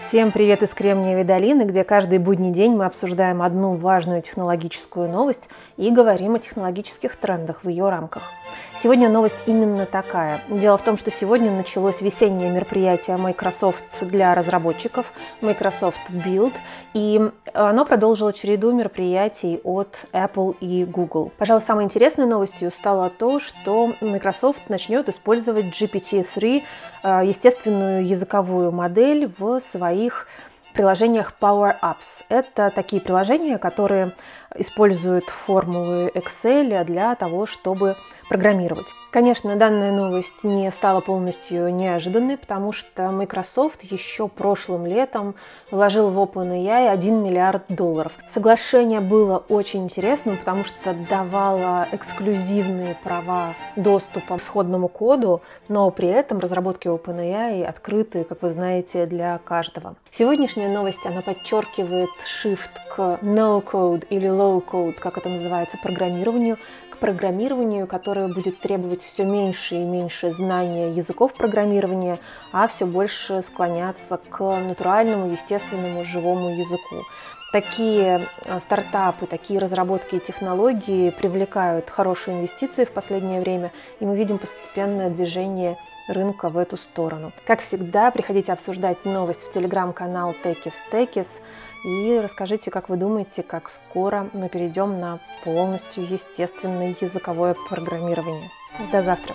Всем привет из Кремниевой долины, где каждый будний день мы обсуждаем одну важную технологическую новость и говорим о технологических трендах в ее рамках. Сегодня новость именно такая. Дело в том, что сегодня началось весеннее мероприятие Microsoft для разработчиков, Microsoft Build, и оно продолжило череду мероприятий от Apple и Google. Пожалуй, самой интересной новостью стало то, что Microsoft начнет использовать GPT-3, э, естественную языковую модель, в своих приложениях Power Apps. Это такие приложения, которые используют формулы Excel для того, чтобы программировать. Конечно, данная новость не стала полностью неожиданной, потому что Microsoft еще прошлым летом вложил в OpenAI 1 миллиард долларов. Соглашение было очень интересным, потому что давало эксклюзивные права доступа к сходному коду, но при этом разработки OpenAI открыты, как вы знаете, для каждого. Сегодняшняя новость, она подчеркивает shift no-code или low-code, как это называется, программированию, программированию, которое будет требовать все меньше и меньше знания языков программирования, а все больше склоняться к натуральному, естественному, живому языку. Такие а, стартапы, такие разработки и технологии привлекают хорошие инвестиции в последнее время, и мы видим постепенное движение рынка в эту сторону. Как всегда, приходите обсуждать новость в телеграм-канал Tekis Tekis и расскажите, как вы думаете, как скоро мы перейдем на полностью естественное языковое программирование. До завтра!